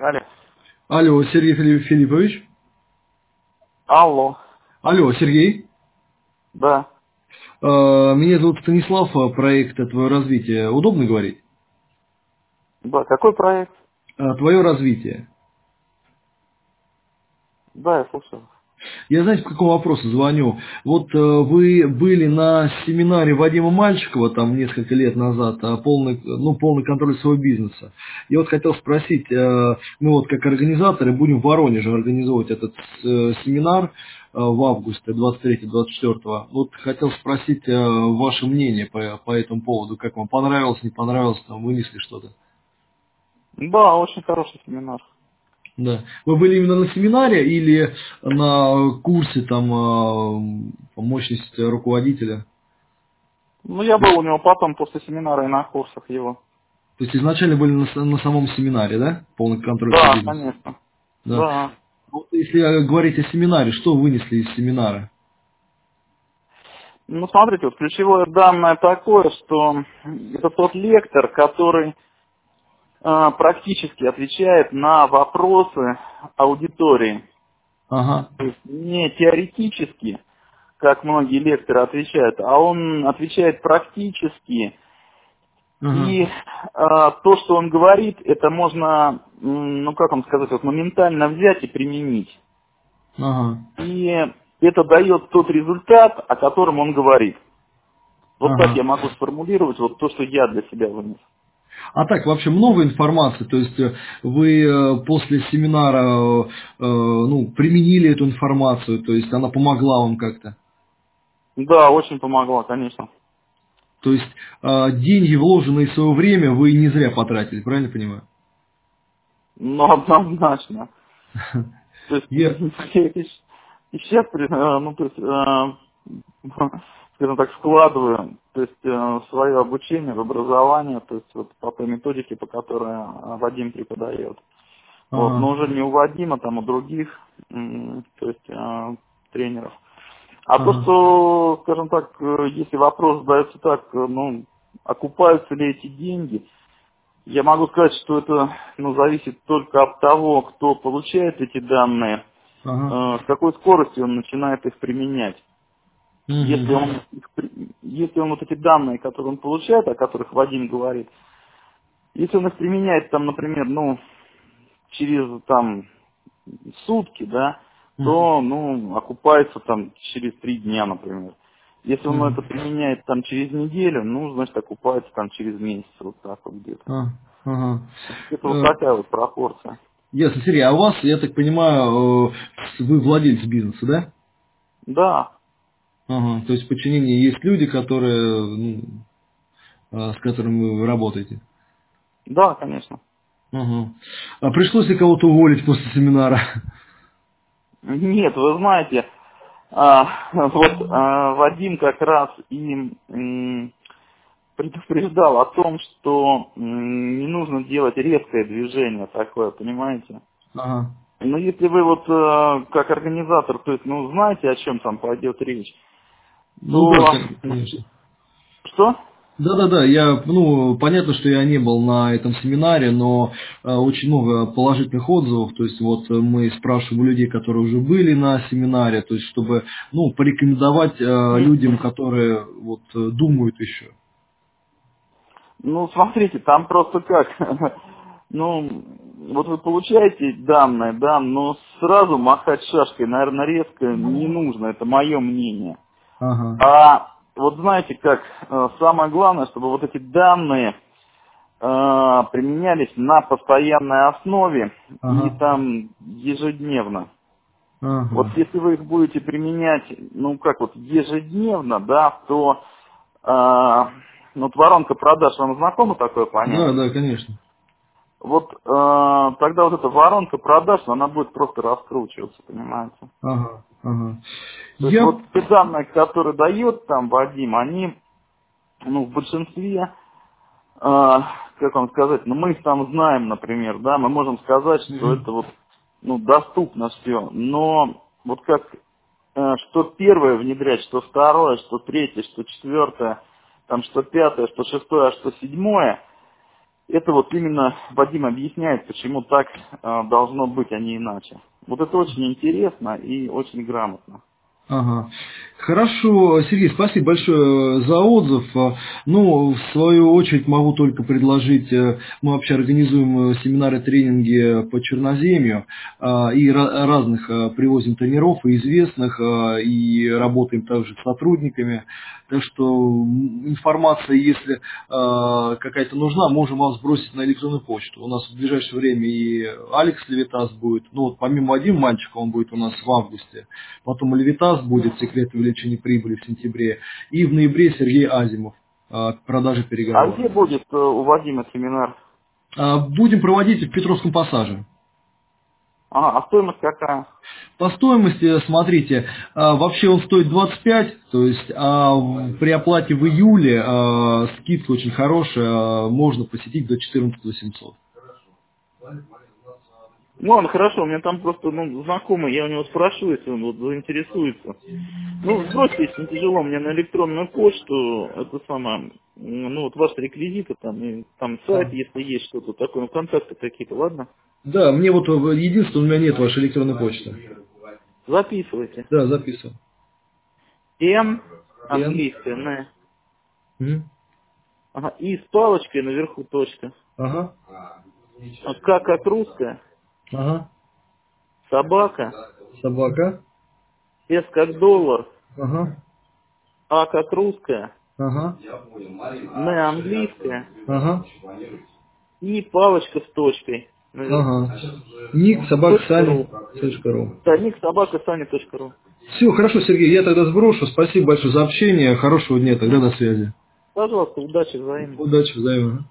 Алло. Алло, Сергей Фили- Филиппович? Алло. Алло, Сергей? Да. Э, Меня зовут Станислав, э, проект «Твое развитие». Удобно говорить? Да, какой проект? Э, Твое развитие. Да, я слушаю. Я знаете, по какому вопросу звоню? Вот э, вы были на семинаре Вадима Мальчикова там несколько лет назад, о полный, ну, полный контроль своего бизнеса. Я вот хотел спросить, э, мы вот как организаторы будем в Воронеже организовывать этот э, семинар в августе 23-24. Вот хотел спросить ваше мнение по, по этому поводу, как вам понравилось, не понравилось, там вынесли что-то. Да, очень хороший семинар. Да. Вы были именно на семинаре или на курсе там э, по мощности руководителя? Ну, я был у него потом после семинара и на курсах его. То есть изначально были на, на самом семинаре, да? Полный контроль Да, за бизнесом. конечно. Да. Да. Вот если э, говорить о семинаре, что вынесли из семинара? Ну, смотрите, вот ключевое данное такое, что это тот лектор, который практически отвечает на вопросы аудитории. Ага. То есть не теоретически, как многие лекторы отвечают, а он отвечает практически. ага. И э, то, что он говорит, это можно, ну как вам сказать, вот моментально взять и применить. Ага. И это дает тот результат, о котором он говорит. Вот Ага. так я могу сформулировать вот то, что я для себя вынес. А так, вообще много информации, то есть э, вы э, после семинара э, ну, применили эту информацию, то есть она помогла вам как-то? Да, очень помогла, конечно. То есть деньги, вложенные в свое время, вы не зря потратили, правильно понимаю? Но однозначно. То есть, Я- сейчас, ну, то есть, скажем так, складываю, то есть, э, свое обучение в образование, то есть, вот по той методике, по которой э, Вадим преподает. Вот, но уже не у Вадима, там у других, то есть, э, тренеров. А то, что, скажем так, если вопрос задается так, ну, окупаются ли эти деньги, я могу сказать, что это ну, зависит только от того, кто получает эти данные, Ага. э, с какой скоростью он начинает их применять. Мгм. Если он, если он вот эти данные, которые он получает, о которых Вадим говорит, если он их применяет там, например, ну, через там сутки, да, то, ну, окупается там через три дня, например. Если он Мгм. это применяет там через неделю, ну, значит, окупается там через месяц, вот так вот где-то. А, ага. Это вот Э, такая вот пропорция. Ясно, Сергей, а у вас, я так понимаю, э, вы владелец бизнеса, да? Да, Ага. То есть в подчинении есть люди, которые, ну, э, с которыми вы работаете. да, конечно. Ага. А пришлось ли кого-то уволить после семинара? Нет, вы знаете, а, вот а, Вадим как раз и м, предупреждал о том, что м, не нужно делать резкое движение такое, понимаете? Ага. Но если вы вот э, как организатор, то есть, ну, знаете, о чем там пойдет речь, Ну да, конечно. Что? Да-да-да, я, ну, понятно, что я не был на этом семинаре, но э, очень много положительных отзывов, то есть вот э, мы спрашиваем людей, которые уже были на семинаре, то есть чтобы, ну, порекомендовать э, людям, которые вот э, думают еще. Ну, смотрите, там просто как, ну, вот вы получаете данные, да, но сразу махать шашкой, наверное, резко не нужно, это мое мнение. Ага. А вот знаете как, э, самое главное, чтобы вот эти данные э, применялись на постоянной основе Ага. и там ежедневно. Ага. Вот если вы их будете применять, ну как вот ежедневно, да, то э, ну, вот воронка продаж, вам знакомо такое понятие? Да, да, конечно. Вот э, тогда вот эта воронка продаж, она будет просто раскручиваться, понимаете? Ага, ага. То есть Я... вот те данные, которые дает там Вадим, они, ну, в большинстве, э, как вам сказать, ну, мы их там знаем, например, да, мы можем сказать, что Мгм. это вот, ну, доступно все, но вот как, э, что первое внедрять, что второе, что третье, что четвертое, там, что пятое, что шестое, а что седьмое, это вот именно Вадим объясняет, почему так э, должно быть, а не иначе. Вот это очень интересно и очень грамотно. Ага. Хорошо, Сергей, спасибо большое за отзыв. Ну, в свою очередь могу только предложить, э, мы вообще организуем э, семинары, тренинги по черноземью и разных э, привозим тренеров и известных, и работаем также с сотрудниками. Так что информация, если какая-то нужна, можем вам сбросить на электронную почту. У нас в ближайшее время и Алекс Левитас будет, ну вот помимо Вадима Мальчика, он будет у нас в августе, потом Левитас будет секрет увеличения прибыли в сентябре. И в ноябре Сергей Азимов а, продажи переговоров. А где будет э, у Вадима семинар? А, будем проводить в Петровском пассаже. А, а стоимость какая? По стоимости, смотрите, а, вообще он стоит 25, то есть а при оплате в июле а, скидка очень хорошая, можно посетить до 14 700. Ну ладно, хорошо, у меня там просто ну, знакомый, я у него спрошу, если он вот заинтересуется. Ну, сбросьте, если не тяжело, мне на электронную почту, это самое, ну вот ваши реквизиты там, и там сайт, если есть что-то такое, ну контакты какие-то, ладно? Да, мне вот единственное, у меня нет вашей электронной почты. Записывайте. Да, записываю. М, английская, Н. Ага, и с палочкой наверху точка. Ага. А как русская. Ага. Собака. Собака. С как доллар. Ага. А как русская. Ага. Н английская. Ага. И палочка с точкой. Ага. Ник собака Сани. ру. Да, ник собака Сани ру. Все, хорошо, Сергей, я тогда сброшу. Спасибо большое за общение. Хорошего дня, тогда до связи. Пожалуйста, удачи взаимно. Удачи взаимно.